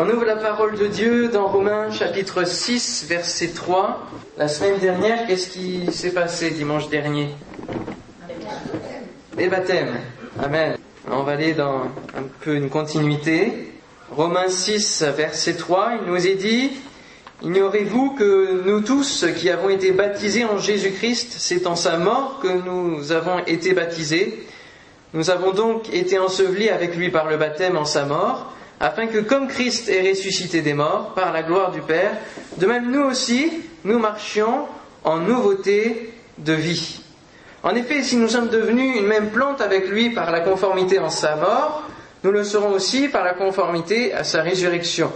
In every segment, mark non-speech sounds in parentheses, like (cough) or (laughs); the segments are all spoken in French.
On ouvre la parole de Dieu dans Romains chapitre 6, verset 3. La semaine dernière, qu'est-ce qui s'est passé dimanche dernier? Les baptêmes. Amen. On va aller dans un peu une continuité. Romains 6, verset 3, il nous est dit, Ignorez-vous que nous tous qui avons été baptisés en Jésus-Christ, c'est en sa mort que nous avons été baptisés. Nous avons donc été ensevelis avec lui par le baptême en sa mort afin que comme Christ est ressuscité des morts par la gloire du Père, de même nous aussi, nous marchions en nouveauté de vie. En effet, si nous sommes devenus une même plante avec lui par la conformité en sa mort, nous le serons aussi par la conformité à sa résurrection,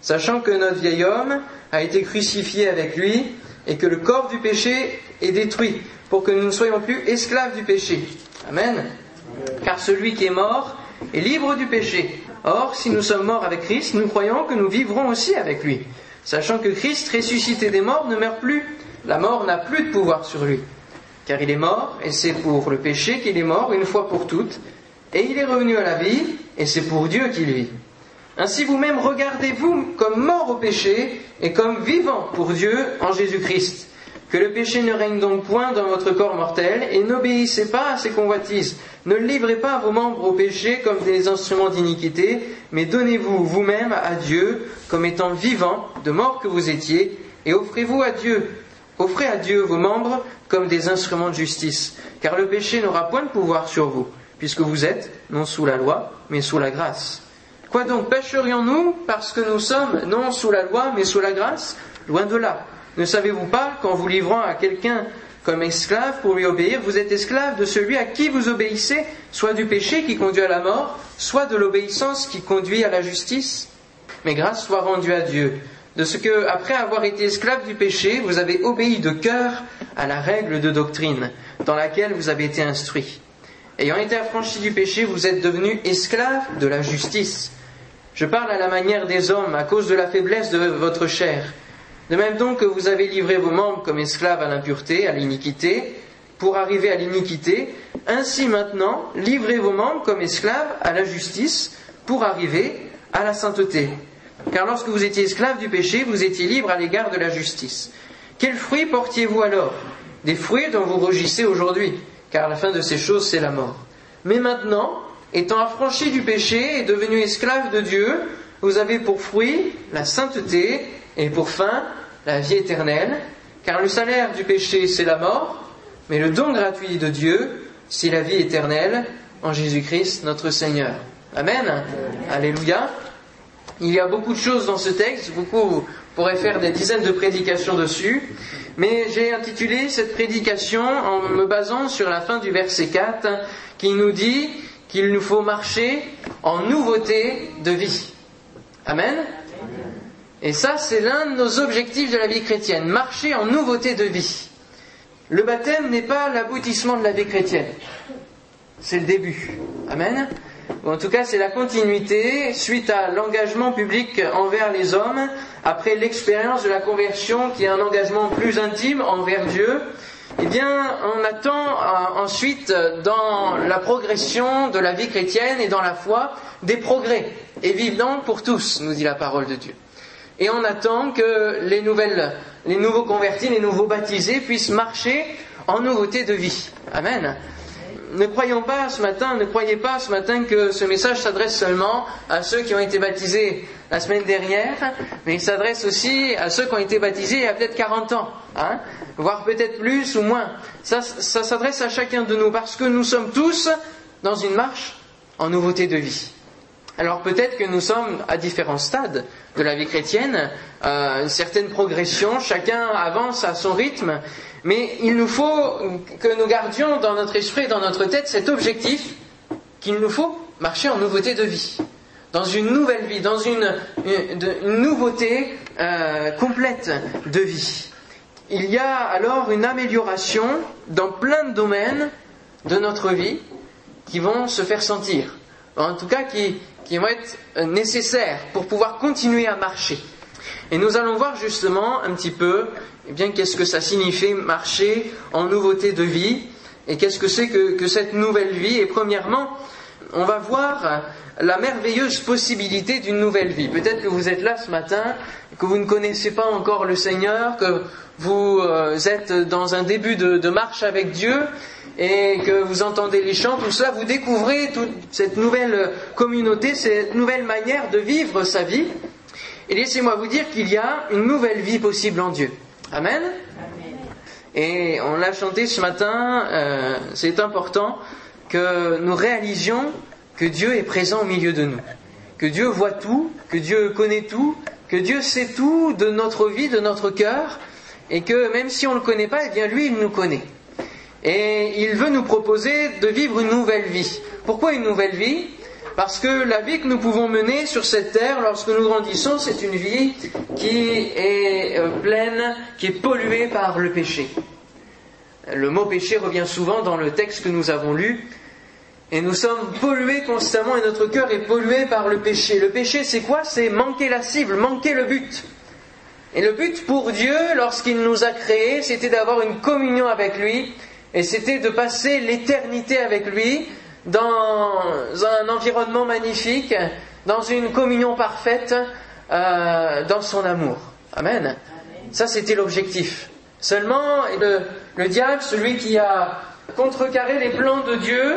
sachant que notre vieil homme a été crucifié avec lui et que le corps du péché est détruit, pour que nous ne soyons plus esclaves du péché. Amen. Car celui qui est mort est libre du péché. Or, si nous sommes morts avec Christ, nous croyons que nous vivrons aussi avec lui, sachant que Christ, ressuscité des morts, ne meurt plus. La mort n'a plus de pouvoir sur lui, car il est mort, et c'est pour le péché qu'il est mort une fois pour toutes, et il est revenu à la vie, et c'est pour Dieu qu'il vit. Ainsi vous-même regardez-vous comme mort au péché et comme vivant pour Dieu en Jésus-Christ. Que le péché ne règne donc point dans votre corps mortel, et n'obéissez pas à ses convoitises. Ne livrez pas vos membres au péché comme des instruments d'iniquité, mais donnez-vous vous-même à Dieu comme étant vivants, de mort que vous étiez, et offrez-vous à Dieu. Offrez à Dieu vos membres comme des instruments de justice, car le péché n'aura point de pouvoir sur vous, puisque vous êtes non sous la loi, mais sous la grâce. Quoi donc, pécherions-nous parce que nous sommes non sous la loi, mais sous la grâce? Loin de là. Ne savez-vous pas qu'en vous livrant à quelqu'un comme esclave pour lui obéir, vous êtes esclave de celui à qui vous obéissez, soit du péché qui conduit à la mort, soit de l'obéissance qui conduit à la justice? Mais grâce soit rendue à Dieu, de ce que, après avoir été esclave du péché, vous avez obéi de cœur à la règle de doctrine dans laquelle vous avez été instruit. Ayant été affranchi du péché, vous êtes devenu esclave de la justice. Je parle à la manière des hommes à cause de la faiblesse de votre chair. De même donc que vous avez livré vos membres comme esclaves à l'impureté, à l'iniquité, pour arriver à l'iniquité, ainsi maintenant, livrez vos membres comme esclaves à la justice, pour arriver à la sainteté. Car lorsque vous étiez esclaves du péché, vous étiez libres à l'égard de la justice. Quels fruits portiez-vous alors? Des fruits dont vous rougissez aujourd'hui, car la fin de ces choses, c'est la mort. Mais maintenant, étant affranchis du péché et devenus esclaves de Dieu, vous avez pour fruit la sainteté, et pour fin, la vie éternelle, car le salaire du péché, c'est la mort, mais le don gratuit de Dieu, c'est la vie éternelle en Jésus-Christ notre Seigneur. Amen. Alléluia. Il y a beaucoup de choses dans ce texte, beaucoup pourraient faire des dizaines de prédications dessus, mais j'ai intitulé cette prédication en me basant sur la fin du verset 4 qui nous dit qu'il nous faut marcher en nouveauté de vie. Amen. Et ça, c'est l'un de nos objectifs de la vie chrétienne, marcher en nouveauté de vie. Le baptême n'est pas l'aboutissement de la vie chrétienne, c'est le début. Amen. Ou en tout cas, c'est la continuité suite à l'engagement public envers les hommes, après l'expérience de la conversion qui est un engagement plus intime envers Dieu. Eh bien, on attend euh, ensuite dans la progression de la vie chrétienne et dans la foi des progrès évidents pour tous, nous dit la parole de Dieu et on attend que les, nouvelles, les nouveaux convertis, les nouveaux baptisés puissent marcher en nouveauté de vie. Amen. Ne croyons pas ce matin, ne croyez pas ce matin que ce message s'adresse seulement à ceux qui ont été baptisés la semaine dernière, mais il s'adresse aussi à ceux qui ont été baptisés il y a peut-être 40 ans, hein, voire peut-être plus ou moins. Ça, s'adresse à chacun de nous parce que nous sommes tous dans une marche en nouveauté de vie. Alors peut-être que nous sommes à différents stades de la vie chrétienne, euh, une certaine progression, chacun avance à son rythme, mais il nous faut que nous gardions dans notre esprit et dans notre tête cet objectif qu'il nous faut marcher en nouveauté de vie, dans une nouvelle vie, dans une, nouveauté euh, complète de vie. Il y a alors une amélioration dans plein de domaines de notre vie qui vont se faire sentir, en tout cas qui, qui vont être euh, nécessaires pour pouvoir continuer à marcher. Et nous allons voir justement un petit peu, eh bien, qu'est-ce que ça signifie marcher en nouveauté de vie, et qu'est-ce que c'est que, cette nouvelle vie. Et premièrement, on va voir la merveilleuse possibilité d'une nouvelle vie. Peut-être que vous êtes là ce matin, que vous ne connaissez pas encore le Seigneur, que vous euh, êtes dans un début de, marche avec Dieu et que vous entendez les chants, tout cela, vous découvrez toute cette nouvelle communauté, cette nouvelle manière de vivre sa vie. Et laissez-moi vous dire qu'il y a une nouvelle vie possible en Dieu. Amen. Et on l'a chanté ce matin, euh, c'est important que nous réalisions que Dieu est présent au milieu de nous, que Dieu voit tout, que Dieu connaît tout, que Dieu sait tout de notre vie, de notre cœur, et que même si on ne le connaît pas, eh bien lui, il nous connaît. Et il veut nous proposer de vivre une nouvelle vie. Pourquoi une nouvelle vie? Parce que la vie que nous pouvons mener sur cette terre lorsque nous grandissons, c'est une vie qui est euh, pleine, qui est polluée par le péché. Le mot péché revient souvent dans le texte que nous avons lu, et nous sommes pollués constamment et notre cœur est pollué par le péché. Le péché, c'est quoi? C'est manquer la cible, manquer le but. Et le but pour Dieu, lorsqu'il nous a créés, c'était d'avoir une communion avec lui, et c'était de passer l'éternité avec lui dans un environnement magnifique, dans une communion parfaite, euh, dans son amour. Amen. Ça, c'était l'objectif. Seulement, le, le diable, celui qui a contrecarré les plans de Dieu,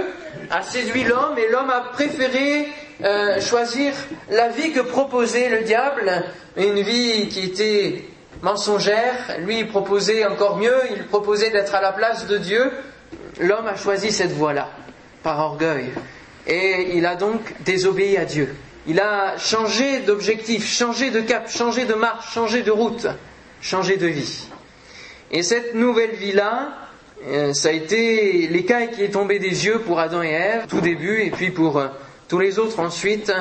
a séduit l'homme et l'homme a préféré euh, choisir la vie que proposait le diable, une vie qui était mensongère. Lui, proposait encore mieux, il proposait d'être à la place de Dieu. L'homme a choisi cette voie-là, par orgueil. Et il a donc désobéi à Dieu. Il a changé d'objectif, changé de cap, changé de marche, changé de route, changé de vie. Et cette nouvelle vie-là, euh, ça a été l'écaille qui est tombée des yeux pour Adam et Ève, tout début, et puis pour euh, tous les autres ensuite,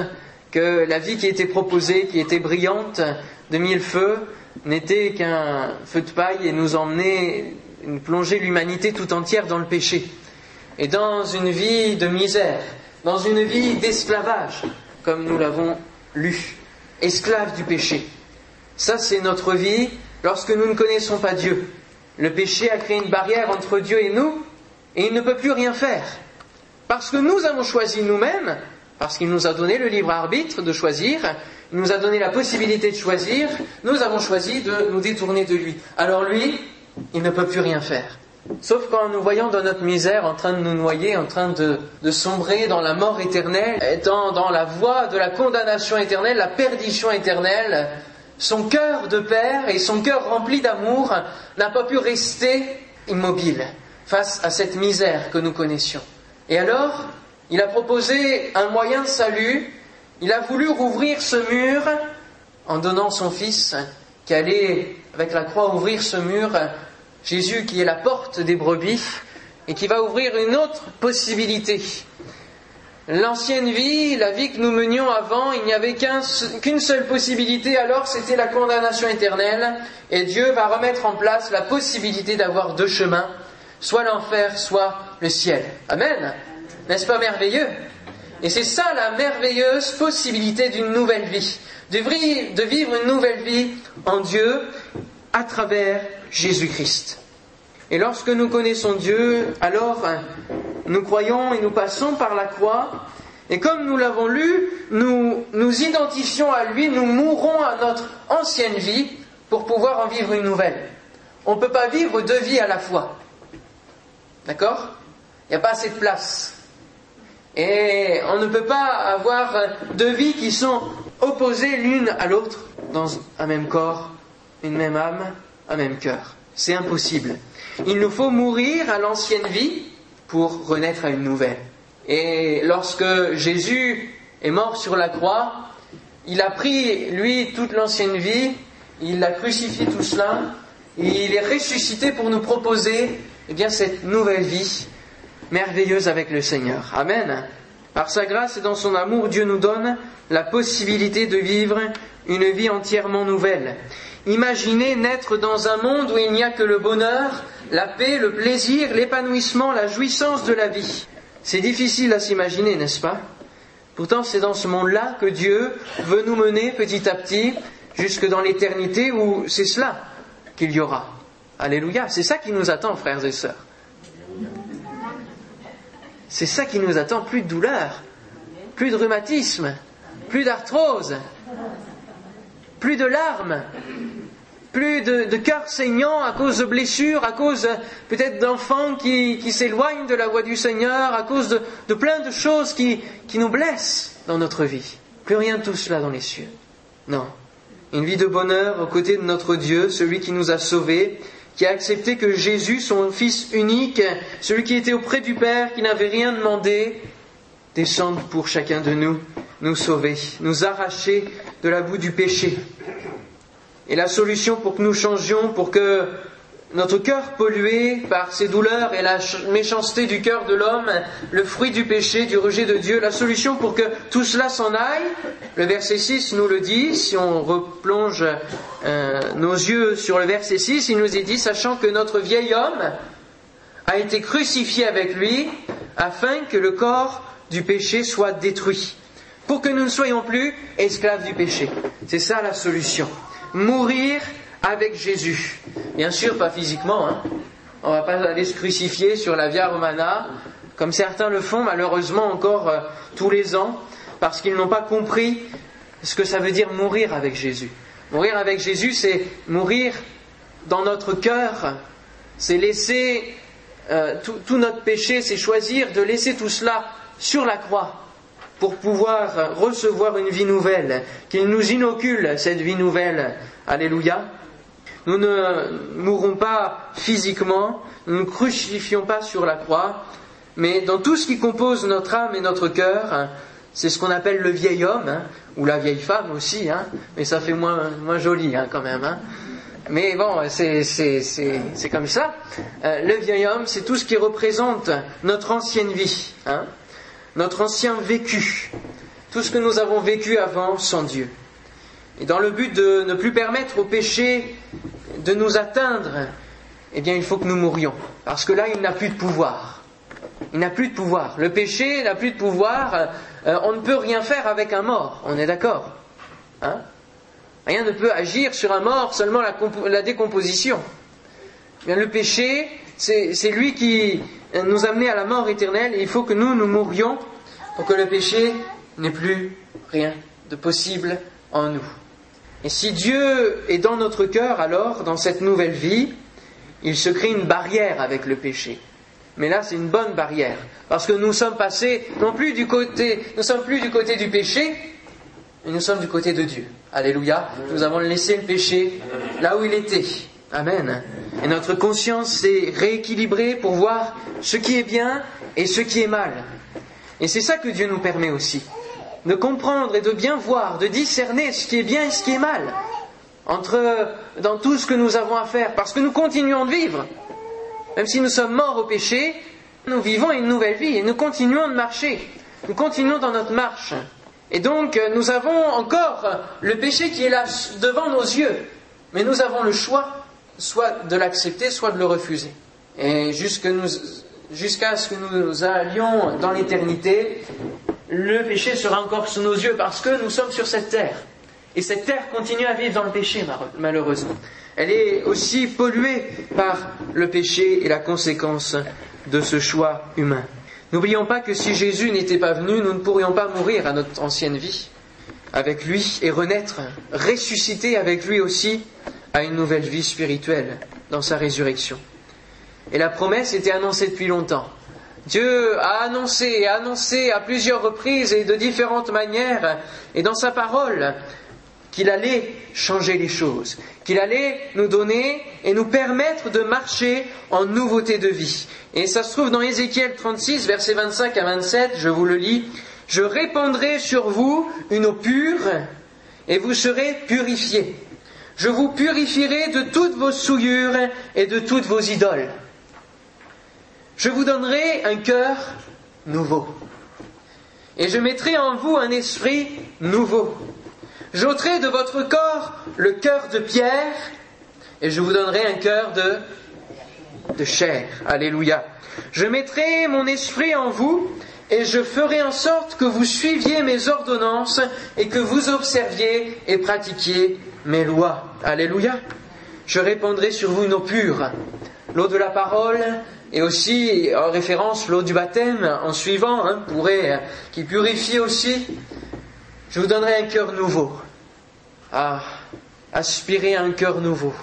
que la vie qui était proposée, qui était brillante de mille feux, n'était qu'un feu de paille et nous emmenait, nous plonger l'humanité tout entière dans le péché. Et dans une vie de misère, dans une vie d'esclavage, comme nous l'avons lu, esclave du péché. Ça, c'est notre vie lorsque nous ne connaissons pas Dieu. Le péché a créé une barrière entre Dieu et nous, et il ne peut plus rien faire. Parce que nous avons choisi nous-mêmes, parce qu'il nous a donné le libre arbitre de choisir, il nous a donné la possibilité de choisir, nous avons choisi de nous détourner de lui. Alors lui, il ne peut plus rien faire. Sauf quand nous voyons dans notre misère en train de nous noyer, en train de, de, sombrer dans la mort éternelle, étant dans la voie de la condamnation éternelle, la perdition éternelle, son cœur de père et son cœur rempli d'amour n'a pas pu rester immobile face à cette misère que nous connaissions. Et alors, il a proposé un moyen de salut, il a voulu rouvrir ce mur en donnant son Fils qui allait, avec la croix, ouvrir ce mur, Jésus qui est la porte des brebis, et qui va ouvrir une autre possibilité, L'ancienne vie, la vie que nous menions avant, il n'y avait qu'une seule possibilité, alors c'était la condamnation éternelle, et Dieu va remettre en place la possibilité d'avoir deux chemins, soit l'enfer, soit le ciel. Amen. N'est-ce pas merveilleux? Et c'est ça la merveilleuse possibilité d'une nouvelle vie, de vivre une nouvelle vie en Dieu à travers Jésus-Christ. Et lorsque nous connaissons Dieu, alors nous croyons et nous passons par la croix, et comme nous l'avons lu, nous nous identifions à lui, nous mourrons à notre ancienne vie pour pouvoir en vivre une nouvelle. On ne peut pas vivre deux vies à la fois. D'accord? Il n'y a pas assez de place. Et on ne peut pas avoir deux vies qui sont opposées l'une à l'autre dans un même corps, une même âme, un même cœur. C'est impossible. Il nous faut mourir à l'ancienne vie pour renaître à une nouvelle. Et lorsque Jésus est mort sur la croix, il a pris, lui, toute l'ancienne vie, il a crucifié tout cela, et il est ressuscité pour nous proposer eh bien, cette nouvelle vie merveilleuse avec le Seigneur. Amen. Par sa grâce et dans son amour, Dieu nous donne la possibilité de vivre une vie entièrement nouvelle. Imaginez naître dans un monde où il n'y a que le bonheur, la paix, le plaisir, l'épanouissement, la jouissance de la vie. C'est difficile à s'imaginer, n'est-ce pas? Pourtant, c'est dans ce monde-là que Dieu veut nous mener petit à petit jusque dans l'éternité où c'est cela qu'il y aura. Alléluia. C'est ça qui nous attend, frères et sœurs. C'est ça qui nous attend, plus de douleur, plus de rhumatisme, plus d'arthrose, plus de larmes, plus de, de cœurs saignants à cause de blessures, à cause euh, peut-être d'enfants qui, s'éloignent de la voie du Seigneur, à cause de, de plein de choses qui, qui nous blessent dans notre vie. Plus rien de tout cela dans les cieux. Non. Une vie de bonheur aux côtés de notre Dieu, celui qui nous a sauvés, qui a accepté que Jésus, son Fils unique, celui qui était auprès du Père, qui n'avait rien demandé, descende pour chacun de nous, nous sauver, nous arracher de la boue du péché. Et la solution pour que nous changions, pour que notre cœur pollué par ces douleurs et la méchanceté du cœur de l'homme, le fruit du péché, du rejet de Dieu, la solution pour que tout cela s'en aille, le verset 6 nous le dit, si on replonge euh, nos yeux sur le verset 6, il nous est dit, sachant que notre vieil homme a été crucifié avec lui, afin que le corps du péché soit détruit, pour que nous ne soyons plus esclaves du péché. C'est ça la solution. Mourir avec Jésus. Bien sûr, pas physiquement. Hein. On ne va pas aller se crucifier sur la Via Romana, comme certains le font malheureusement encore euh, tous les ans, parce qu'ils n'ont pas compris ce que ça veut dire mourir avec Jésus. Mourir avec Jésus, c'est mourir dans notre cœur, c'est laisser euh, tout, tout notre péché, c'est choisir de laisser tout cela sur la croix pour pouvoir recevoir une vie nouvelle, qu'il nous inocule cette vie nouvelle. Alléluia. Nous ne mourrons pas physiquement, nous ne crucifions pas sur la croix, mais dans tout ce qui compose notre âme et notre cœur, c'est ce qu'on appelle le vieil homme, hein, ou la vieille femme aussi, hein, mais ça fait moins, moins joli hein, quand même. Hein. Mais bon, c'est comme ça. Euh, le vieil homme, c'est tout ce qui représente notre ancienne vie, hein, notre ancien vécu, tout ce que nous avons vécu avant sans Dieu. Et dans le but de ne plus permettre au péché de nous atteindre, eh bien, il faut que nous mourions. Parce que là, il n'a plus de pouvoir. Il n'a plus de pouvoir. Le péché n'a plus de pouvoir. Euh, on ne peut rien faire avec un mort. On est d'accord hein? Rien ne peut agir sur un mort, seulement la, décomposition. Eh le péché, c'est lui qui nous a à la mort éternelle il faut que nous, nous mourions pour que le péché n'ait plus rien de possible en nous. Et si Dieu est dans notre cœur, alors, dans cette nouvelle vie, il se crée une barrière avec le péché. Mais là, c'est une bonne barrière, parce que nous sommes passés non plus du côté, nous sommes plus du côté du péché, mais nous sommes du côté de Dieu. Alléluia. Nous avons laissé le péché là où il était. Amen. Et notre conscience s'est rééquilibrée pour voir ce qui est bien et ce qui est mal. Et c'est ça que Dieu nous permet aussi de comprendre et de bien voir, de discerner ce qui est bien et ce qui est mal entre, dans tout ce que nous avons à faire, parce que nous continuons de vivre. Même si nous sommes morts au péché, nous vivons une nouvelle vie et nous continuons de marcher. Nous continuons dans notre marche. Et donc, nous avons encore le péché qui est là devant nos yeux. Mais nous avons le choix, soit de l'accepter, soit de le refuser. Et jusqu'à ce que nous allions dans l'éternité, le péché sera encore sous nos yeux parce que nous sommes sur cette terre. Et cette terre continue à vivre dans le péché, malheureusement. Elle est aussi polluée par le péché et la conséquence de ce choix humain. N'oublions pas que si Jésus n'était pas venu, nous ne pourrions pas mourir à notre ancienne vie avec lui et renaître, ressusciter avec lui aussi à une nouvelle vie spirituelle dans sa résurrection. Et la promesse était annoncée depuis longtemps. Dieu a annoncé et annoncé à plusieurs reprises et de différentes manières, et dans sa parole, qu'il allait changer les choses, qu'il allait nous donner et nous permettre de marcher en nouveauté de vie. Et ça se trouve dans Ézéchiel 36, versets 25 à 27, je vous le lis, Je répandrai sur vous une eau pure, et vous serez purifiés. Je vous purifierai de toutes vos souillures et de toutes vos idoles. Je vous donnerai un cœur nouveau. Et je mettrai en vous un esprit nouveau. J'ôterai de votre corps le cœur de pierre et je vous donnerai un cœur de, chair. Alléluia. Je mettrai mon esprit en vous et je ferai en sorte que vous suiviez mes ordonnances et que vous observiez et pratiquiez mes lois. Alléluia. Je répandrai sur vous une eau pure, l'eau de la parole, et aussi en référence l'eau du baptême en suivant, hein, pourrait, qui purifie aussi. Je vous donnerai un cœur nouveau. Ah, aspirer un cœur nouveau.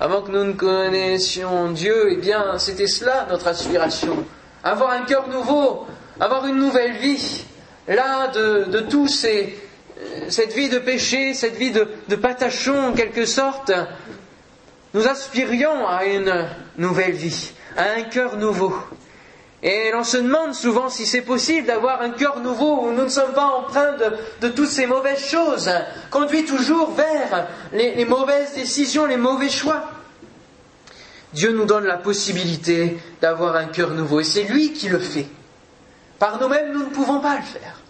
Avant que nous ne connaissions Dieu, eh bien, c'était cela notre aspiration. Avoir un cœur nouveau, avoir une nouvelle vie. Là, de, de tout cette vie de péché, cette vie de, de patachon en quelque sorte, nous aspirions à une nouvelle vie, à un cœur nouveau. Et l'on se demande souvent si c'est possible d'avoir un cœur nouveau où nous ne sommes pas empreints de, toutes ces mauvaises choses, conduits toujours vers les mauvaises décisions, les mauvais choix. Dieu nous donne la possibilité d'avoir un cœur nouveau et c'est lui qui le fait. Par nous-mêmes, nous ne pouvons pas le faire.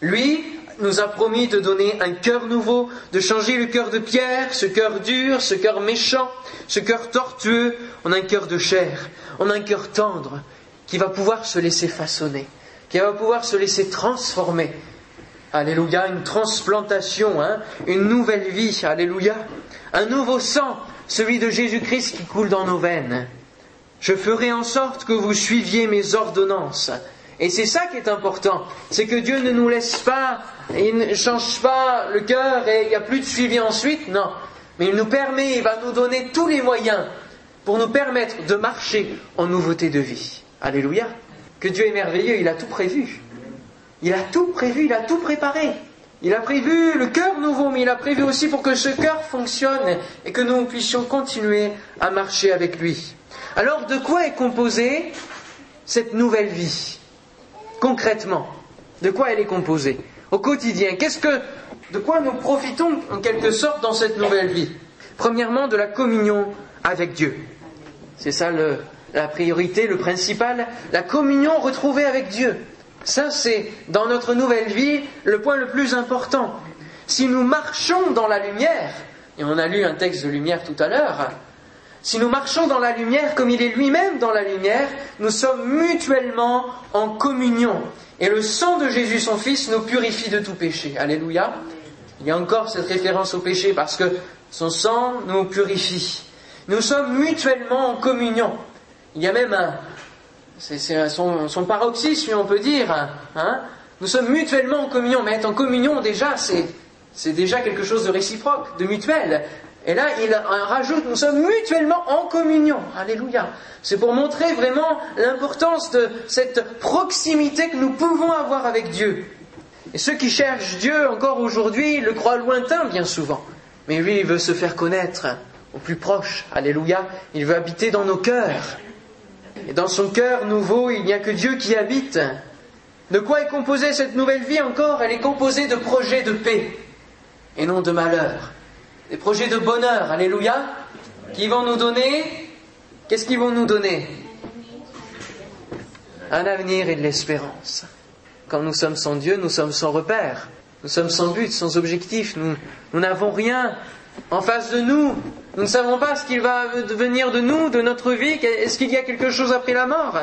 Lui nous a promis de donner un cœur nouveau, de changer le cœur de pierre, ce cœur dur, ce cœur méchant, ce cœur tortueux, en un cœur de chair, en un cœur tendre, qui va pouvoir se laisser façonner, qui va pouvoir se laisser transformer. Alléluia, une transplantation, hein, une nouvelle vie, alléluia, un nouveau sang, celui de Jésus-Christ qui coule dans nos veines. Je ferai en sorte que vous suiviez mes ordonnances. Et c'est ça qui est important, c'est que Dieu ne nous laisse pas, il ne change pas le cœur et il n'y a plus de suivi ensuite, non. Mais il nous permet, il va nous donner tous les moyens pour nous permettre de marcher en nouveauté de vie. Alléluia. Que Dieu est merveilleux, il a tout prévu. Il a tout prévu, il a tout préparé. Il a prévu le cœur nouveau, mais il a prévu aussi pour que ce cœur fonctionne et que nous puissions continuer à marcher avec lui. Alors, de quoi est composée cette nouvelle vie? Concrètement, de quoi elle est composée Au quotidien, qu'est-ce que, de quoi nous profitons en quelque sorte dans cette nouvelle vie? Premièrement, de la communion avec Dieu. C'est ça la priorité, le principal, la communion retrouvée avec Dieu. Ça, c'est dans notre nouvelle vie le point le plus important. Si nous marchons dans la lumière, et on a lu un texte de lumière tout à l'heure, si nous marchons dans la lumière comme il est lui-même dans la lumière, nous sommes mutuellement en communion. Et le sang de Jésus, son Fils, nous purifie de tout péché. Alléluia. Il y a encore cette référence au péché parce que son sang nous purifie. Nous sommes mutuellement en communion. Il y a même un, c'est son, paroxysme, on peut dire. Hein. Nous sommes mutuellement en communion, mais être en communion déjà, c'est déjà quelque chose de réciproque, de mutuel. Et là, il rajoute, nous sommes mutuellement en communion. Alléluia. C'est pour montrer vraiment l'importance de cette proximité que nous pouvons avoir avec Dieu. Et ceux qui cherchent Dieu encore aujourd'hui le croient lointain bien souvent. Mais lui, il veut se faire connaître au plus proche. Alléluia. Il veut habiter dans nos cœurs. Et dans son cœur nouveau, il n'y a que Dieu qui habite. De quoi est composée cette nouvelle vie encore? Elle est composée de projets de paix et non de malheur. Des projets de bonheur, alléluia, qui vont nous donner, qu'est-ce qu'ils vont nous donner? Un avenir et de l'espérance. Quand nous sommes sans Dieu, nous sommes sans repère, nous sommes sans but, sans objectif, nous n'avons rien en face de nous. Nous ne savons pas ce qu'il va devenir de nous, de notre vie. Est-ce qu'il y a quelque chose après la mort?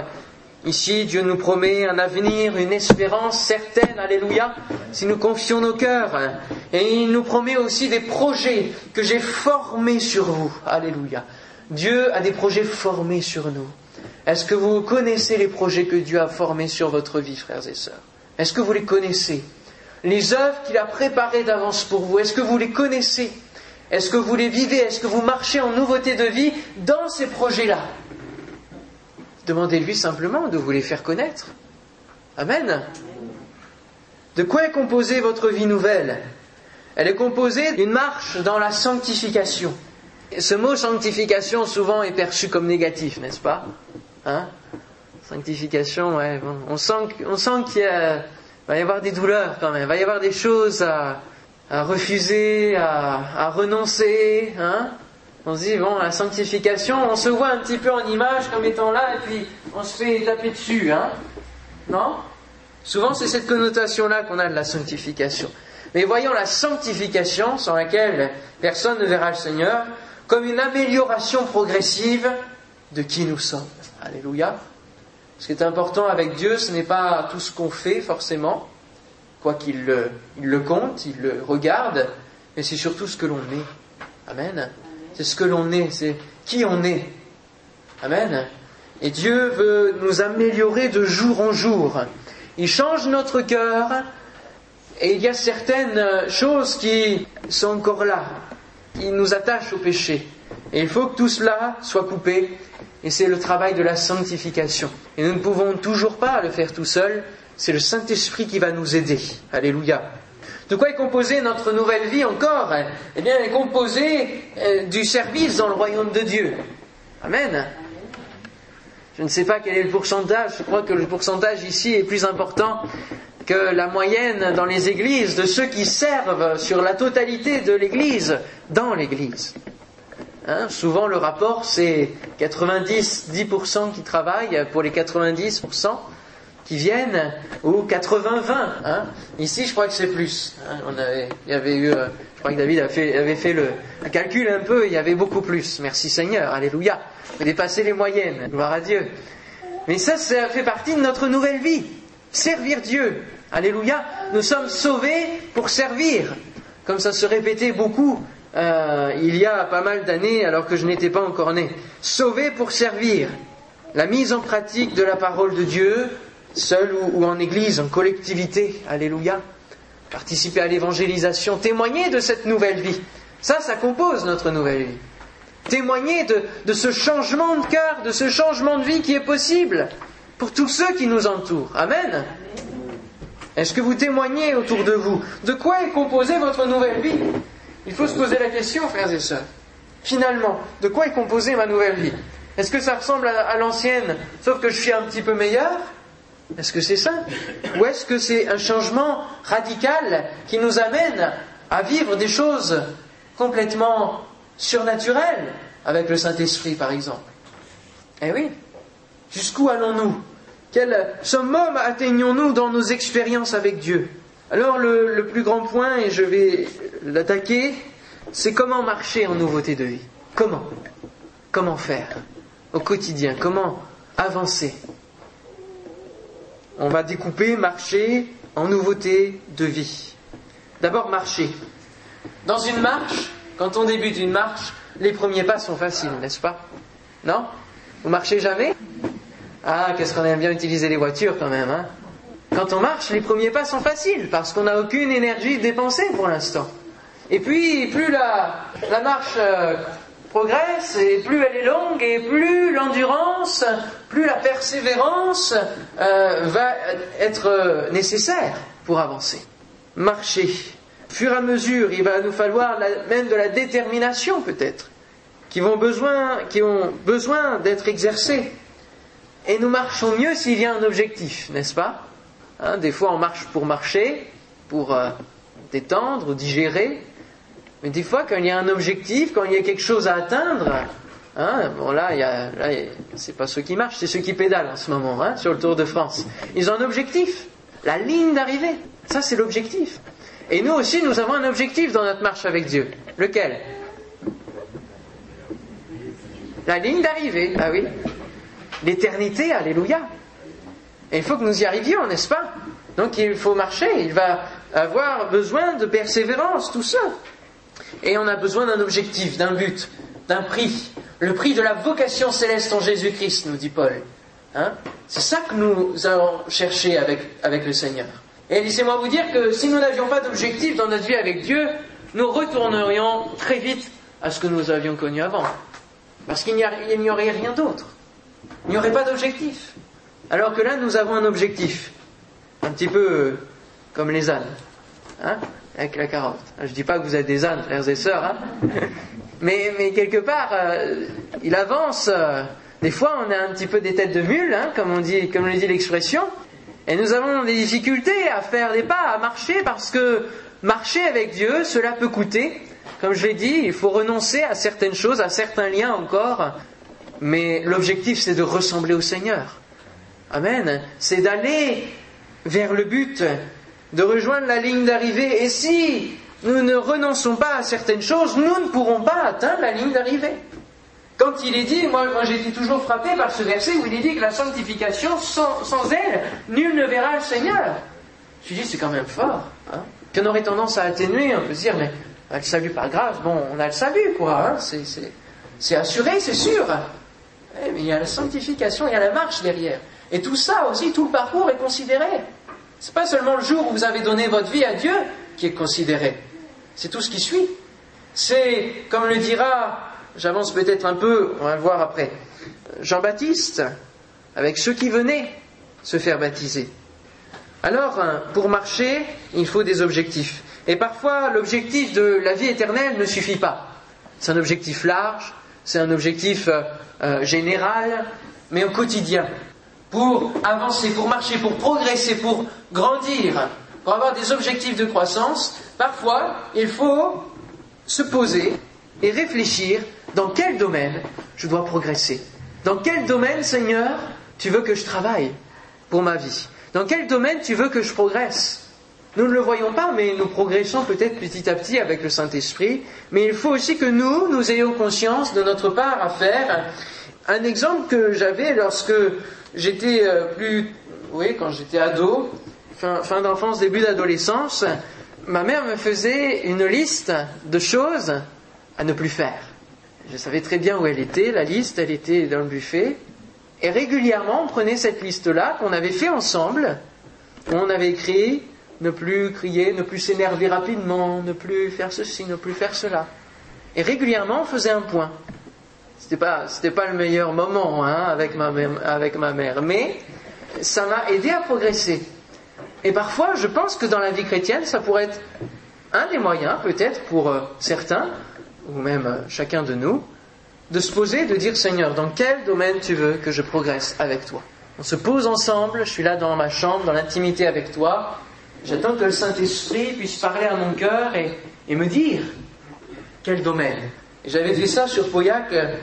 Ici, Dieu nous promet un avenir, une espérance certaine, alléluia, si nous confions nos cœurs. Et il nous promet aussi des projets que j'ai formés sur vous, alléluia. Dieu a des projets formés sur nous. Est-ce que vous connaissez les projets que Dieu a formés sur votre vie, frères et sœurs? Est-ce que vous les connaissez? Les œuvres qu'il a préparées d'avance pour vous, est-ce que vous les connaissez? Est-ce que vous les vivez? Est-ce que vous marchez en nouveauté de vie dans ces projets-là? Demandez-lui simplement de vous les faire connaître. Amen. De quoi est composée votre vie nouvelle? Elle est composée d'une marche dans la sanctification. Ce mot sanctification souvent est perçu comme négatif, n'est-ce pas? Hein? Sanctification, ouais, on sent, on sent qu'il va y avoir des douleurs quand même, il va y avoir des choses à, à refuser, à, renoncer. Hein? On se dit, bon, la sanctification, on se voit un petit peu en image comme étant là, et puis on se fait taper dessus. Hein non? Souvent, c'est cette connotation-là qu'on a de la sanctification. Mais voyons la sanctification, sans laquelle personne ne verra le Seigneur, comme une amélioration progressive de qui nous sommes. Alléluia. Ce qui est important avec Dieu, ce n'est pas tout ce qu'on fait forcément, quoi qu'il le, le compte, il le regarde, mais c'est surtout ce que l'on est. Amen. C'est ce que l'on est, c'est qui on est. Amen. Et Dieu veut nous améliorer de jour en jour. Il change notre cœur et il y a certaines choses qui sont encore là, qui nous attachent au péché. Et il faut que tout cela soit coupé et c'est le travail de la sanctification. Et nous ne pouvons toujours pas le faire tout seul, c'est le Saint-Esprit qui va nous aider. Alléluia. De quoi est composée notre nouvelle vie encore? Eh bien, elle est composée euh, du service dans le royaume de Dieu. Amen. Je ne sais pas quel est le pourcentage, je crois que le pourcentage ici est plus important que la moyenne dans les églises de ceux qui servent sur la totalité de l'église dans l'église. Hein, souvent le rapport c'est 90-10% qui travaillent pour les 90% qui viennent ou 80-20. Hein. Ici je crois que c'est plus. Hein. on avait, il y avait eu, euh, je crois que David avait fait, le calcul un peu, il y avait beaucoup plus. Merci Seigneur, Alléluia. Vous dépassez les moyennes, gloire à Dieu. Mais ça, ça fait partie de notre nouvelle vie. Servir Dieu. Alléluia. Nous sommes sauvés pour servir. Comme ça se répétait beaucoup euh, il y a pas mal d'années alors que je n'étais pas encore né. Sauvés pour servir. La mise en pratique de la parole de Dieu, seul ou, en église, en collectivité. Alléluia. Participer à l'évangélisation, témoigner de cette nouvelle vie. Ça, ça compose notre nouvelle vie témoigner de, ce changement de cœur, de ce changement de vie qui est possible pour tous ceux qui nous entourent. Amen. Est-ce que vous témoignez autour de vous De quoi est composée votre nouvelle vie? Il faut se poser la question, frères et sœurs. Finalement, de quoi est composée ma nouvelle vie? Est-ce que ça ressemble à l'ancienne, sauf que je suis un petit peu meilleur? Est-ce que c'est ça Ou est-ce que c'est un changement radical qui nous amène à vivre des choses complètement surnaturel avec le Saint-Esprit, par exemple? Eh oui. Jusqu'où allons-nous? Quel summum atteignons-nous dans nos expériences avec Dieu? Alors le, le, plus grand point, et je vais l'attaquer, c'est comment marcher en nouveauté de vie. Comment? Comment faire? Au quotidien Comment avancer? On va découper marcher en nouveauté de vie. D'abord marcher. Dans une marche, quand on débute une marche, les premiers pas sont faciles, n'est-ce pas? Non? Vous marchez jamais? Ah, qu'est-ce qu'on aime bien utiliser les voitures quand même, hein? Quand on marche, les premiers pas sont faciles parce qu'on n'a aucune énergie dépensée pour l'instant. Et puis, plus la, la marche euh, progresse, et plus elle est longue, et plus l'endurance, plus la persévérance euh, va être nécessaire pour avancer. Marcher fur et à mesure, il va nous falloir même de la détermination peut-être, qui, vont besoin, qui ont besoin d'être exercées. Et nous marchons mieux s'il y a un objectif, n'est-ce pas? Hein, Des fois on marche pour marcher, pour euh, détendre digérer, mais des fois quand il y a un objectif, quand il y a quelque chose à atteindre, hein, bon là, c'est pas ceux qui marchent, c'est ceux qui pédalent en ce moment hein, sur le Tour de France. Ils ont un objectif, la ligne d'arrivée. Ça c'est l'objectif. Et nous aussi, nous avons un objectif dans notre marche avec Dieu. Lequel? La ligne d'arrivée, ah oui. L'éternité, alléluia. Et il faut que nous y arrivions, n'est-ce pas? Donc il faut marcher, il va avoir besoin de persévérance, tout ça. Et on a besoin d'un objectif, d'un but, d'un prix. Le prix de la vocation céleste en Jésus-Christ, nous dit Paul. Hein? C'est ça que nous allons chercher avec, avec le Seigneur. Et laissez-moi vous dire que si nous n'avions pas d'objectif dans notre vie avec Dieu, nous retournerions très vite à ce que nous avions connu avant. Parce qu'il n'y aurait rien d'autre. Il n'y aurait pas d'objectif. Alors que là, nous avons un objectif. Un petit peu euh, comme les ânes. Hein? Avec la carotte. Je ne dis pas que vous êtes des ânes, frères et sœurs. Hein (laughs) mais, mais, quelque part, euh, il avance. Euh, des fois, on a un petit peu des têtes de mule, hein, comme on dit, comme le dit l'expression. Et nous avons des difficultés à faire des pas, à marcher, parce que marcher avec Dieu, cela peut coûter. Comme je l'ai dit, il faut renoncer à certaines choses, à certains liens encore. Mais l'objectif, c'est de ressembler au Seigneur. Amen. C'est d'aller vers le but, de rejoindre la ligne d'arrivée. Et si nous ne renonçons pas à certaines choses, nous ne pourrons pas atteindre la ligne d'arrivée. Quand il est dit, moi, moi j'ai été toujours frappé par ce verset où il est dit que la sanctification, sans, elle, nul ne verra le Seigneur. Je me suis c'est quand même fort. Hein on aurait tendance à atténuer, on peut se dire, mais le salut pas grave, bon, on a le salut, quoi. Hein c'est assuré, c'est sûr. Eh, mais il y a la sanctification, il y a la marche derrière. Et tout ça aussi, tout le parcours est considéré. C'est pas seulement le jour où vous avez donné votre vie à Dieu qui est considéré. C'est tout ce qui suit. C'est, comme le dira, j'avance peut-être un peu, on va le voir après, Jean-Baptiste, avec ceux qui venaient se faire baptiser. Alors, pour marcher, il faut des objectifs. Et parfois, l'objectif de la vie éternelle ne suffit pas. C'est un objectif large, c'est un objectif euh, euh, général, mais au quotidien. Pour avancer, pour marcher, pour progresser, pour grandir, pour avoir des objectifs de croissance, parfois, il faut se poser et réfléchir dans quel domaine je dois progresser. Dans quel domaine, Seigneur, tu veux que je travaille pour ma vie? Dans quel domaine tu veux que je progresse? Nous ne le voyons pas, mais nous progressons peut-être petit à petit avec le Saint-Esprit. Mais il faut aussi que nous, nous ayons conscience de notre part à faire. Un exemple que j'avais lorsque j'étais euh, plus, oui, quand j'étais ado, fin, fin d'enfance, début d'adolescence, ma mère me faisait une liste de choses à ne plus faire. Je savais très bien où elle était, la liste, elle était dans le buffet. Et régulièrement, on prenait cette liste-là qu'on avait fait ensemble, où on avait écrit ne plus crier, ne plus s'énerver rapidement, ne plus faire ceci, ne plus faire cela. Et régulièrement, on faisait un point. C'était pas, pas le meilleur moment hein, avec, ma, avec ma mère, mais ça m'a aidé à progresser. Et parfois, je pense que dans la vie chrétienne, ça pourrait être un des moyens, peut-être pour euh, certains, ou même euh, chacun de nous, de se poser, de dire Seigneur, dans quel domaine tu veux que je progresse avec toi? On se pose ensemble, je suis là dans ma chambre, dans l'intimité avec toi, j'attends que le Saint-Esprit puisse parler à mon cœur et, me dire quel domaine. J'avais fait ça sur Pauillac euh,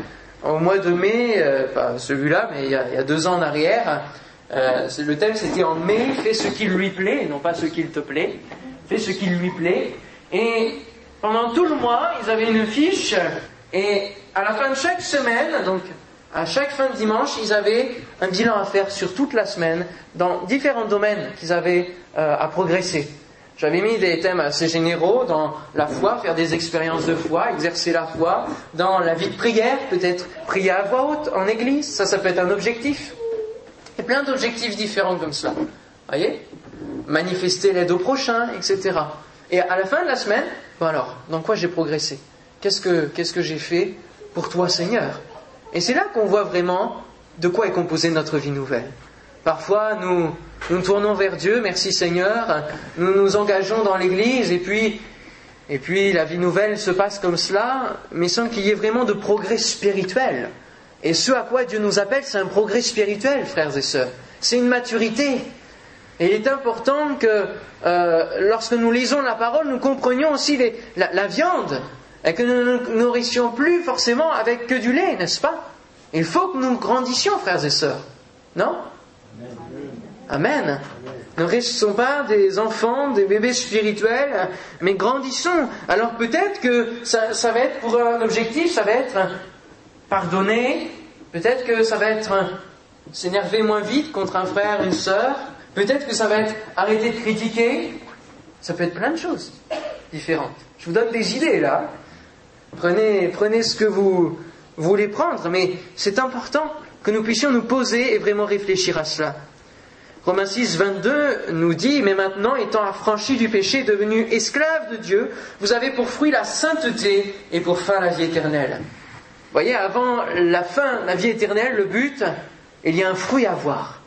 au mois de mai, pas celui-là, mais il y, a, deux ans en arrière. Euh, le thème c'était en mai, fais ce qui lui plaît, non pas ce qu'il te plaît, fais ce qui lui plaît. Et pendant tout le mois, ils avaient une fiche, et à la fin de chaque semaine, donc à chaque fin de dimanche, ils avaient un bilan à faire sur toute la semaine dans différents domaines qu'ils avaient euh, à progresser. J'avais mis des thèmes assez généraux dans la foi, faire des expériences de foi, exercer la foi, dans la vie de prière, peut-être prier à voix haute en église, ça, ça peut être un objectif. A plein d'objectifs différents comme cela. Voyez? Manifester l'aide au prochain, etc. Et à la fin de la semaine, bon alors, dans quoi j'ai progressé? Qu'est-ce que, qu'est-ce que j'ai fait pour toi, Seigneur? Et c'est là qu'on voit vraiment de quoi est composée notre vie nouvelle. Parfois, nous, nous tournons vers Dieu, merci Seigneur, nous nous engageons dans l'Église, et puis, et puis la vie nouvelle se passe comme cela, mais sans qu'il y ait vraiment de progrès spirituel. Et ce à quoi Dieu nous appelle, c'est un progrès spirituel, frères et sœurs. C'est une maturité. Et il est important que euh, lorsque nous lisons la parole, nous comprenions aussi la, la, viande, et que nous ne nourrissions plus forcément avec que du lait, n'est-ce pas? Il faut que nous grandissions, frères et sœurs. Non? Amen. Ne restons pas des enfants, des bébés spirituels, mais grandissons. Alors peut-être que ça, ça va être pour un objectif, ça va être pardonner, peut-être que ça va être s'énerver moins vite contre un frère, une sœur, peut-être que ça va être arrêter de critiquer, ça peut être plein de choses différentes. Je vous donne des idées là. Prenez, prenez ce que vous voulez prendre, mais c'est important que nous puissions nous poser et vraiment réfléchir à cela. Romains 6, 22 nous dit, mais maintenant, étant affranchis du péché, devenus esclaves de Dieu, vous avez pour fruit la sainteté et pour fin la vie éternelle. Vous voyez, avant la fin, la vie éternelle, le but, il y a un fruit à voir.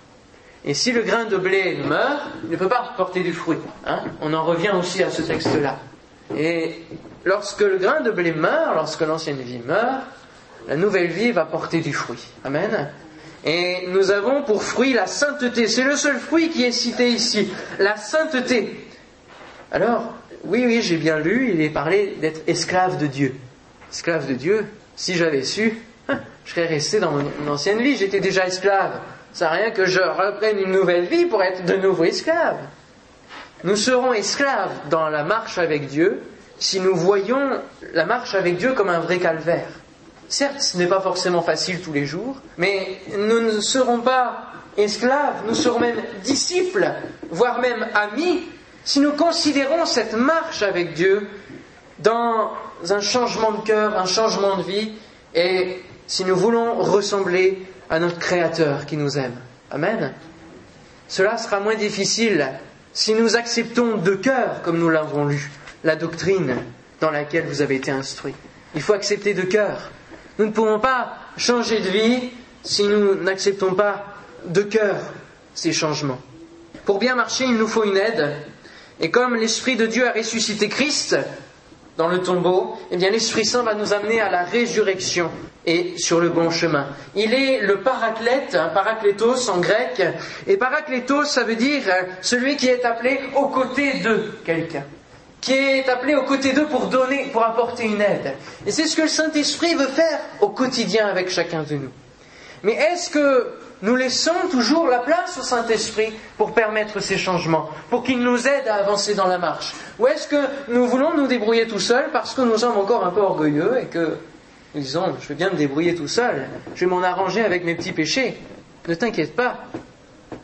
Et si le grain de blé meurt, il ne peut pas porter du fruit. Hein. On en revient aussi à ce texte-là. Et lorsque le grain de blé meurt, lorsque l'ancienne vie meurt, la nouvelle vie va porter du fruit. Amen. Et nous avons pour fruit la sainteté. C'est le seul fruit qui est cité ici. La sainteté. Alors, oui, oui, j'ai bien lu, il est parlé d'être esclave de Dieu. Esclave de Dieu, si j'avais su, hein, je serais resté dans mon ancienne vie, j'étais déjà esclave. Ça rien que je reprenne une nouvelle vie pour être de nouveau esclave. Nous serons esclaves dans la marche avec Dieu si nous voyons la marche avec Dieu comme un vrai calvaire. Certes, ce n'est pas forcément facile tous les jours, mais nous ne serons pas esclaves, nous serons même disciples, voire même amis, si nous considérons cette marche avec Dieu dans un changement de cœur, un changement de vie, et si nous voulons ressembler à notre Créateur qui nous aime. Amen. Cela sera moins difficile si nous acceptons de cœur, comme nous l'avons lu, la doctrine dans laquelle vous avez été instruits. Il faut accepter de cœur. Nous ne pouvons pas changer de vie si nous n'acceptons pas de cœur ces changements. Pour bien marcher, il nous faut une aide. Et comme l'Esprit de Dieu a ressuscité Christ dans le tombeau, eh bien l'Esprit Saint va nous amener à la résurrection et sur le bon chemin. Il est le paraclète, un paraclétos en grec, et paraclétos ça veut dire euh, celui qui est appelé aux côtés de quelqu'un qui est appelé aux côtés d'eux pour donner, pour apporter une aide. Et c'est ce que le Saint-Esprit veut faire au quotidien avec chacun de nous. Mais est-ce que nous laissons toujours la place au Saint-Esprit pour permettre ces changements, pour qu'il nous aide à avancer dans la marche? Ou est-ce que nous voulons nous débrouiller tout seuls parce que nous sommes encore un peu orgueilleux et que nous disons, je vais bien me débrouiller tout seul, je vais m'en arranger avec mes petits péchés Ne t'inquiète pas,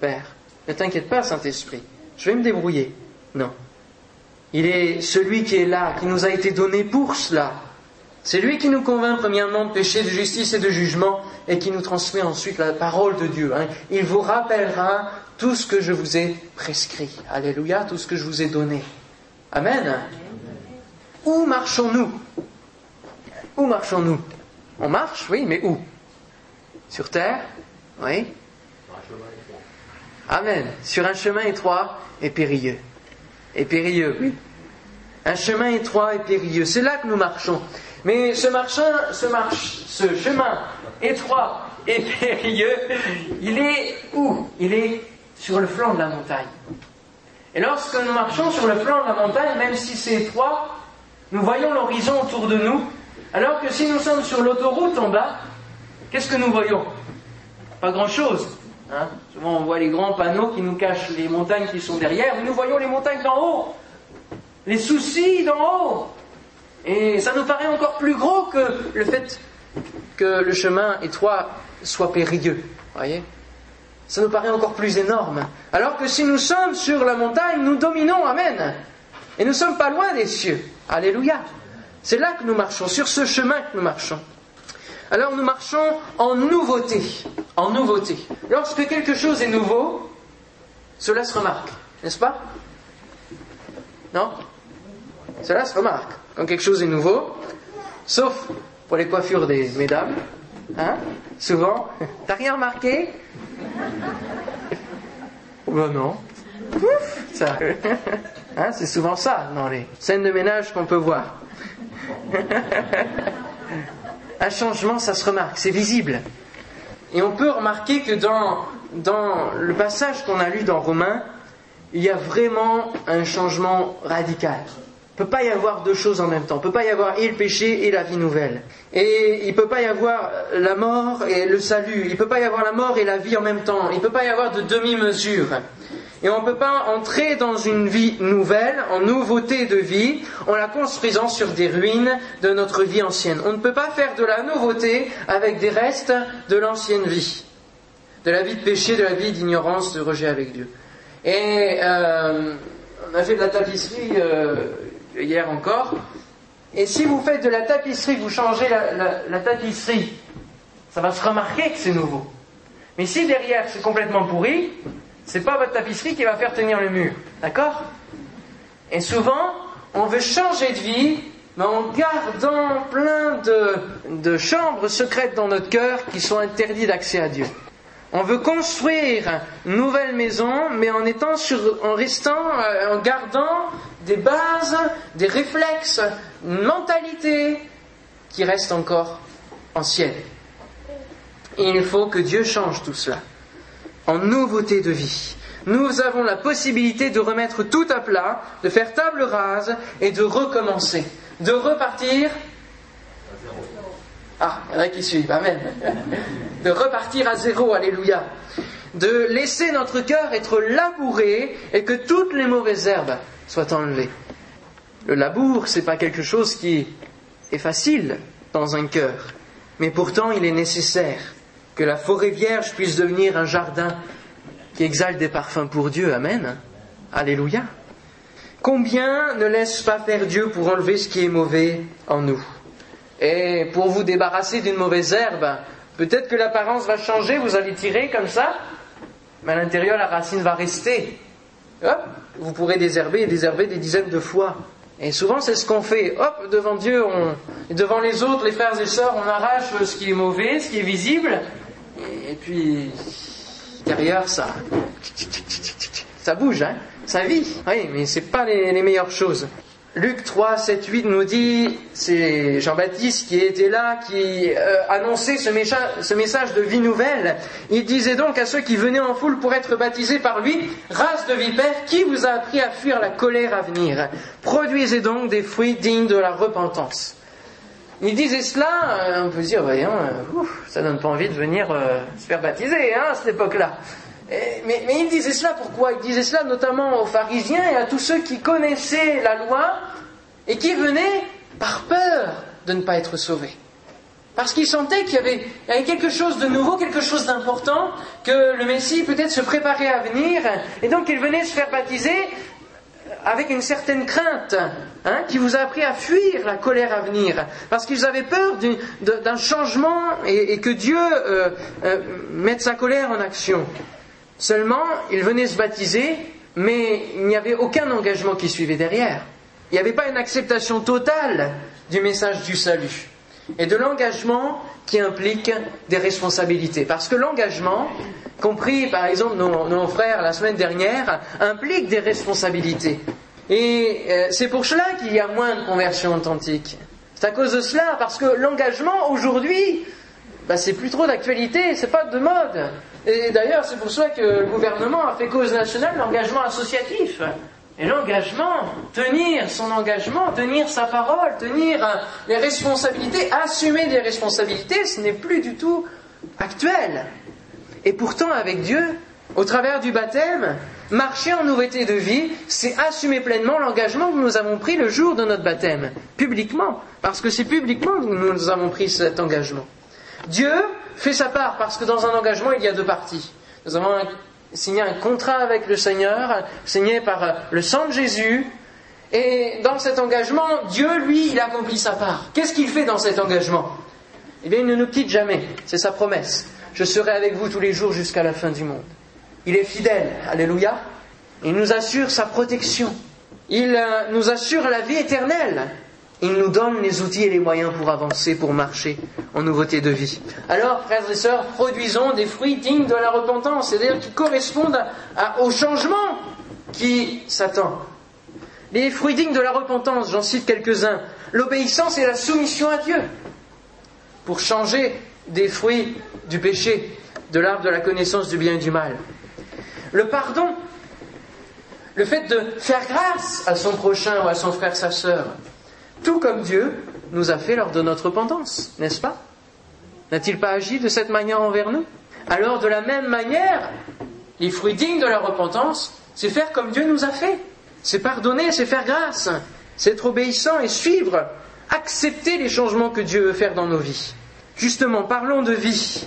Père, ne t'inquiète pas, Saint-Esprit, je vais me débrouiller. Non. Il est celui qui est là, qui nous a été donné pour cela. C'est lui qui nous convainc premièrement de péché, de justice et de jugement, et qui nous transmet ensuite la parole de Dieu. Hein. Il vous rappellera tout ce que je vous ai prescrit. Alléluia, tout ce que je vous ai donné. Amen. Où marchons-nous? Où marchons-nous? On marche, oui, mais où? Sur terre? Oui. Amen. Sur un chemin étroit et périlleux et périlleux. Oui. Un chemin étroit et périlleux. C'est là que nous marchons. Mais ce, ce, marche, ce chemin étroit et périlleux, il est où? Il est sur le flanc de la montagne. Et lorsque nous marchons sur le flanc de la montagne, même si c'est étroit, nous voyons l'horizon autour de nous, alors que si nous sommes sur l'autoroute en bas, qu'est-ce que nous voyons? Pas grand-chose. Hein? Souvent, on voit les grands panneaux qui nous cachent les montagnes qui sont derrière, mais nous voyons les montagnes d'en haut, les soucis d'en haut. Et ça nous paraît encore plus gros que le fait que le chemin étroit soit périlleux. Voyez? Ça nous paraît encore plus énorme. Alors que si nous sommes sur la montagne, nous dominons, Amen. Et nous sommes pas loin des cieux. Alléluia. C'est là que nous marchons, sur ce chemin que nous marchons. Alors nous marchons en nouveauté. En nouveauté. Lorsque quelque chose est nouveau, cela se remarque, n'est-ce pas? Non? Cela se remarque. Quand quelque chose est nouveau, sauf pour les coiffures des mesdames, hein Souvent, (laughs) t'as rien remarqué? (laughs) Ben non. ça. (laughs) Hein, c'est souvent ça dans les scènes de ménage qu'on peut voir. Un changement, ça se remarque, c'est visible. Et on peut remarquer que dans, dans le passage qu'on a lu dans Romains, il y a vraiment un changement radical. Ne peut pas y avoir deux choses en même temps. Il ne peut pas y avoir et le péché et la vie nouvelle. Et il ne peut pas y avoir la mort et le salut. Il ne peut pas y avoir la mort et la vie en même temps. Il ne peut pas y avoir de demi-mesure. Et on ne peut pas entrer dans une vie nouvelle, en nouveauté de vie, en la construisant sur des ruines de notre vie ancienne. On ne peut pas faire de la nouveauté avec des restes de l'ancienne vie, de la vie de péché, de la vie d'ignorance, de rejet avec Dieu. Et euh, on a fait de la tapisserie euh, hier encore. Et si vous faites de la tapisserie, vous changez la, tapisserie, ça va se remarquer que c'est nouveau. Mais si derrière c'est complètement pourri, c'est pas votre tapisserie qui va faire tenir le mur. D'accord? Et souvent, on veut changer de vie, mais en gardant plein de, chambres secrètes dans notre cœur qui sont interdites d'accès à Dieu. On veut construire une nouvelle maison, mais en étant sur, en restant, euh, en gardant des bases, des réflexes, une mentalité qui reste encore ancienne. Il faut que Dieu change tout cela en nouveauté de vie. Nous avons la possibilité de remettre tout à plat, de faire table rase et de recommencer, de repartir. Ah, il y en a qui suivent, Amen. De repartir à zéro, Alléluia. De laisser notre cœur être labouré et que toutes les mauvaises herbes soient enlevées. Le labour, c'est pas quelque chose qui est facile dans un cœur, mais pourtant il est nécessaire que la forêt vierge puisse devenir un jardin qui exalte des parfums pour Dieu. Amen. Alléluia. Combien ne laisse pas faire Dieu pour enlever ce qui est mauvais en nous? Et pour vous débarrasser d'une mauvaise herbe, peut-être que l'apparence va changer, vous allez tirer comme ça, mais à l'intérieur, la racine va rester. Hop, vous pourrez désherber et désherber des dizaines de fois. Et souvent, c'est ce qu'on fait. Hop, devant Dieu, on, devant les autres, les frères et sœurs, on arrache ce qui est mauvais, ce qui est visible. Et puis, derrière, ça, ça bouge, hein, ça vit. Oui, mais c'est pas les, les meilleures choses. Luc 3, 7, 8 nous dit, c'est Jean-Baptiste qui était là, qui euh, annonçait ce, message de vie nouvelle. Il disait donc à ceux qui venaient en foule pour être baptisés par lui, race de vipères, qui vous a appris à fuir la colère à venir? Produisez donc des fruits dignes de la repentance. Il disait cela, euh, on peut se dire, voyons, euh, ça donne pas envie de venir se faire baptiser hein, à cette époque-là. Mais, mais, il disait cela pourquoi? Il disait cela notamment aux pharisiens et à tous ceux qui connaissaient la loi et qui venaient par peur de ne pas être sauvés. Parce qu'ils sentaient qu'il y, avait, quelque chose de nouveau, quelque chose d'important, que le Messie peut-être se préparait à venir, et donc ils venaient se faire baptiser avec une certaine crainte, hein, qui vous a appris à fuir la colère à venir, parce qu'ils avaient peur d'un changement et, que Dieu euh, euh, mette sa colère en action. Seulement, ils venaient se baptiser, mais il n'y avait aucun engagement qui suivait derrière. Il n'y avait pas une acceptation totale du message du salut et de l'engagement qui implique des responsabilités. Parce que l'engagement, compris par exemple nos, frères la semaine dernière, implique des responsabilités. Et euh, c'est pour cela qu'il y a moins de conversions authentiques. C'est à cause de cela, parce que l'engagement aujourd'hui, bah, c'est plus trop d'actualité, c'est pas de mode. Et d'ailleurs, c'est pour ça que le gouvernement a fait cause nationale l'engagement associatif. Et l'engagement, tenir son engagement, tenir sa parole, tenir euh, les responsabilités, assumer des responsabilités, ce n'est plus du tout actuel. Et pourtant, avec Dieu, au travers du baptême, marcher en nouveauté de vie, c'est assumer pleinement l'engagement que nous avons pris le jour de notre baptême, publiquement, parce que c'est publiquement que nous avons pris cet engagement. Dieu fait sa part parce que dans un engagement, il y a deux parties. Nous avons signé un contrat avec le Seigneur, signé par le sang de Jésus. Et dans cet engagement, Dieu, lui, il accomplit sa part. Qu'est-ce qu'il fait dans cet engagement? Eh bien, il ne nous quitte jamais. C'est sa promesse. Je serai avec vous tous les jours jusqu'à la fin du monde. Il est fidèle. Alléluia. Il nous assure sa protection. Il euh, nous assure la vie éternelle. Il nous donne les outils et les moyens pour avancer, pour marcher en nouveauté de vie. Alors, frères et sœurs, produisons des fruits dignes de la repentance, c'est-à-dire qui correspondent au changement qui s'attend. Les fruits dignes de la repentance, j'en cite quelques-uns. L'obéissance et la soumission à Dieu pour changer des fruits du péché, de l'arbre de la connaissance du bien et du mal. Le pardon, le fait de faire grâce à son prochain ou à son frère, sa sœur, tout comme Dieu nous a fait lors de notre repentance, n'est-ce pas? N'a-t-il pas agi de cette manière envers nous? Alors de la même manière, les fruits dignes de la repentance, c'est faire comme Dieu nous a fait. C'est pardonner, c'est faire grâce, c'est être obéissant et suivre, accepter les changements que Dieu veut faire dans nos vies. Justement, parlons de vie,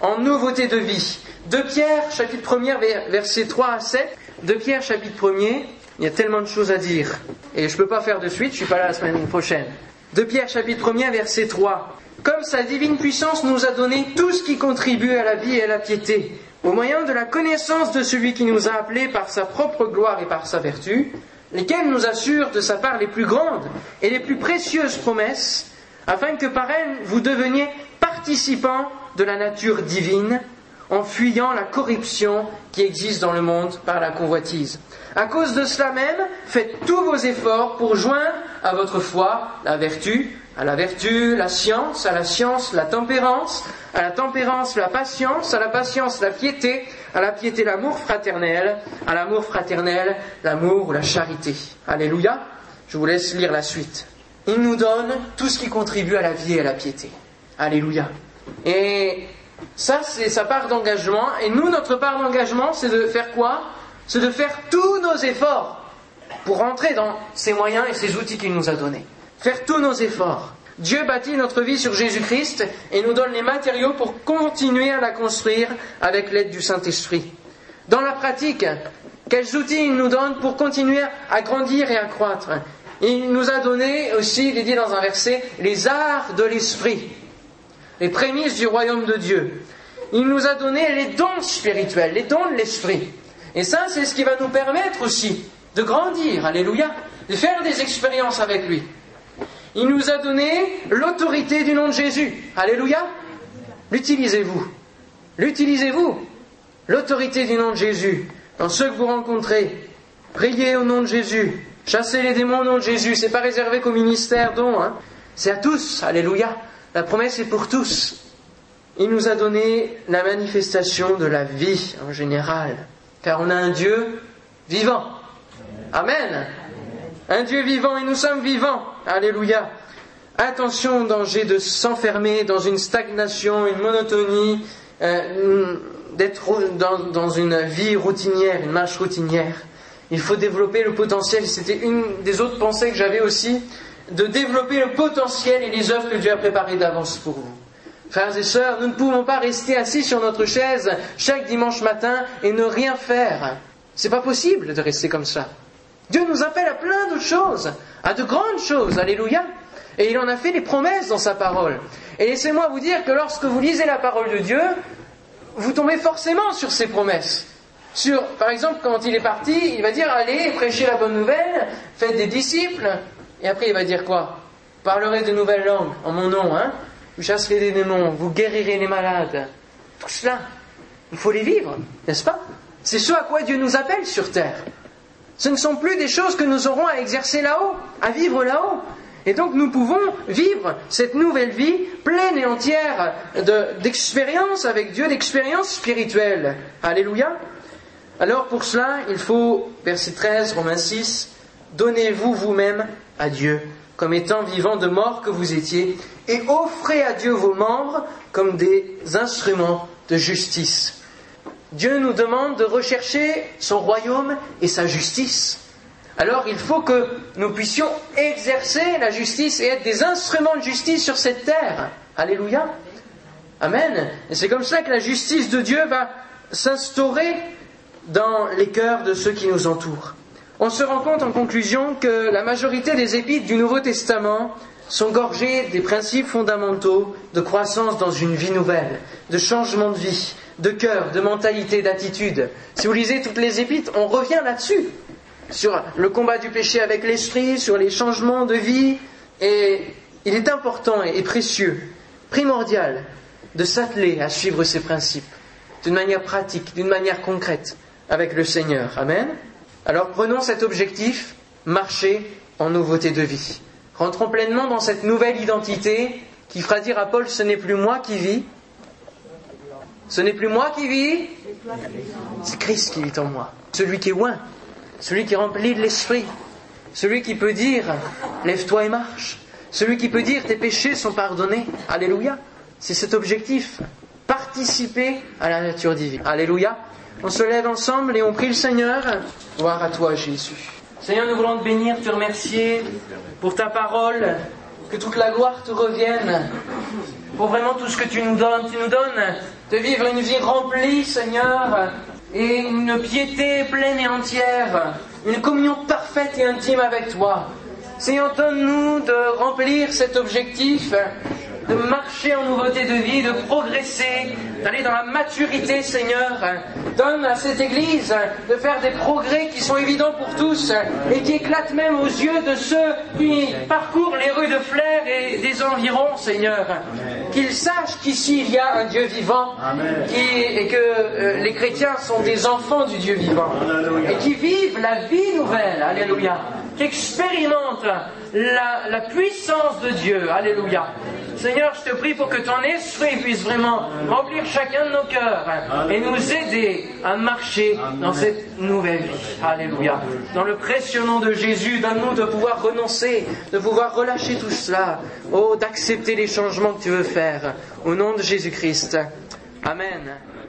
en nouveauté de vie. De Pierre, chapitre 1er, versets 3 à 7. De Pierre, chapitre 1er, il y a tellement de choses à dire. Et je ne peux pas faire de suite, je ne suis pas là la semaine prochaine. De Pierre chapitre 1 verset 3. Comme sa divine puissance nous a donné tout ce qui contribue à la vie et à la piété, au moyen de la connaissance de celui qui nous a appelés par sa propre gloire et par sa vertu, lesquels nous assurent de sa part les plus grandes et les plus précieuses promesses, afin que par elles vous deveniez participants de la nature divine, en fuyant la corruption qui existe dans le monde par la convoitise. À cause de cela même, faites tous vos efforts pour joindre à votre foi la vertu, à la vertu la science, à la science la tempérance, à la tempérance la patience, à la patience la piété, à la piété l'amour fraternel, à l'amour fraternel l'amour ou la charité. Alléluia. Je vous laisse lire la suite. Il nous donne tout ce qui contribue à la vie et à la piété. Alléluia. Et ça, c'est sa part d'engagement. Et nous, notre part d'engagement, c'est de faire quoi? C'est de faire tous nos efforts pour rentrer dans ces moyens et ces outils qu'il nous a donnés. Faire tous nos efforts. Dieu bâtit notre vie sur Jésus-Christ et nous donne les matériaux pour continuer à la construire avec l'aide du Saint-Esprit. Dans la pratique, quels outils il nous donne pour continuer à grandir et à croître? Il nous a donné aussi, il est dit dans un verset, les arts de l'esprit, les prémices du royaume de Dieu. Il nous a donné les dons spirituels, les dons de l'esprit. Et ça, c'est ce qui va nous permettre aussi de grandir, alléluia, de faire des expériences avec lui. Il nous a donné l'autorité du nom de Jésus, alléluia. L'utilisez-vous. L'utilisez-vous. L'autorité du nom de Jésus. Dans ceux que vous rencontrez, priez au nom de Jésus. Chassez les démons au nom de Jésus. C'est pas réservé qu'au ministère dont, hein. C'est à tous. Alléluia. La promesse est pour tous. Il nous a donné la manifestation de la vie en général. Car on a un Dieu vivant. Amen. Un Dieu vivant et nous sommes vivants. Alléluia. Attention au danger de s'enfermer dans une stagnation, une monotonie, euh, d'être dans, une vie routinière, une marche routinière. Il faut développer le potentiel. C'était une des autres pensées que j'avais aussi, de développer le potentiel et les œuvres que Dieu a préparées d'avance pour vous. Frères et sœurs, nous ne pouvons pas rester assis sur notre chaise chaque dimanche matin et ne rien faire. C'est pas possible de rester comme ça. Dieu nous appelle à plein d'autres choses, à de grandes choses. Alléluia. Et il en a fait des promesses dans sa parole. Et laissez-moi vous dire que lorsque vous lisez la parole de Dieu, vous tombez forcément sur ces promesses. Sur, par exemple, quand il est parti, il va dire allez, prêchez la bonne nouvelle, faites des disciples. Et après, il va dire quoi? Parlerez de nouvelles langues en mon nom, hein? Vous chasserez des démons, vous guérirez les malades. Tout cela, il faut les vivre, n'est-ce pas? C'est ce à quoi Dieu nous appelle sur terre. Ce ne sont plus des choses que nous aurons à exercer là-haut, à vivre là-haut. Et donc nous pouvons vivre cette nouvelle vie pleine et entière d'expérience avec Dieu, d'expérience spirituelle. Alléluia. Alors pour cela, il faut, verset 13, Romains 6, donnez-vous vous-même à Dieu comme étant vivant de mort que vous étiez, et offrez à Dieu vos membres comme des instruments de justice. Dieu nous demande de rechercher son royaume et sa justice. Alors il faut que nous puissions exercer la justice et être des instruments de justice sur cette terre. Alléluia. Amen. Et c'est comme ça que la justice de Dieu va s'instaurer dans les cœurs de ceux qui nous entourent. On se rend compte en conclusion que la majorité des épîtres du Nouveau Testament sont gorgés des principes fondamentaux de croissance dans une vie nouvelle, de changement de vie, de cœur, de mentalité, d'attitude. Si vous lisez toutes les épîtres, on revient là-dessus, sur le combat du péché avec l'esprit, sur les changements de vie, et il est important et précieux, primordial, de s'atteler à suivre ces principes d'une manière pratique, d'une manière concrète avec le Seigneur. Amen. Alors prenons cet objectif, marcher en nouveauté de vie. Rentrons pleinement dans cette nouvelle identité qui fera dire à Paul, ce n'est plus moi qui vis, ce n'est plus moi qui vis, c'est Christ qui vit en moi. Celui qui est loin, celui qui est rempli de l'esprit, celui qui peut dire, lève-toi et marche, celui qui peut dire, tes péchés sont pardonnés. Alléluia. C'est cet objectif. Participer à la nature divine. Alléluia. On se lève ensemble et on prie le Seigneur. Gloire à toi, Jésus. Seigneur, nous voulons te bénir, te remercier pour ta parole. Que toute la gloire te revienne. Pour vraiment tout ce que tu nous donnes. Tu nous donnes de vivre une vie remplie, Seigneur, et une piété pleine et entière. Une communion parfaite et intime avec toi. Seigneur, donne-nous de remplir cet objectif de marcher en nouveauté de vie, de progresser, d'aller dans la maturité, Seigneur. Donne à cette Église de faire des progrès qui sont évidents pour tous et qui éclatent même aux yeux de ceux qui parcourent les rues de Flers et des environs, Seigneur. Qu'ils sachent qu'ici il y a un Dieu vivant et que euh, les chrétiens sont des enfants du Dieu vivant et qui vivent la vie nouvelle. Alléluia. Qui expérimentent la, la puissance de Dieu. Alléluia. Seigneur, je te prie pour que ton esprit puisse vraiment remplir chacun de nos cœurs et nous aider à marcher dans cette nouvelle vie. Alléluia. Dans le précieux nom de Jésus, donne-nous de pouvoir renoncer, de pouvoir relâcher tout cela. Oh, d'accepter les changements que tu veux faire. Au nom de Jésus-Christ. Amen.